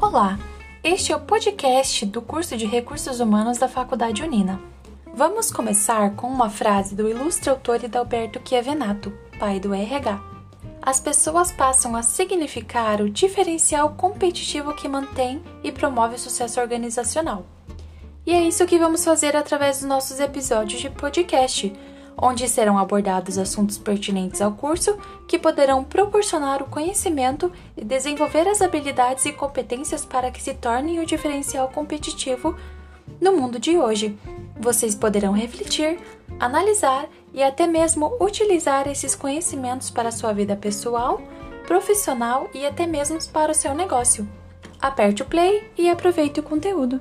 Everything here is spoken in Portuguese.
Olá, este é o podcast do curso de Recursos Humanos da Faculdade Unina. Vamos começar com uma frase do ilustre autor Adalberto Chiavenato, pai do RH. As pessoas passam a significar o diferencial competitivo que mantém e promove o sucesso organizacional. E é isso que vamos fazer através dos nossos episódios de podcast onde serão abordados assuntos pertinentes ao curso que poderão proporcionar o conhecimento e desenvolver as habilidades e competências para que se tornem o diferencial competitivo no mundo de hoje. Vocês poderão refletir, analisar e até mesmo utilizar esses conhecimentos para sua vida pessoal, profissional e até mesmo para o seu negócio. Aperte o play e aproveite o conteúdo.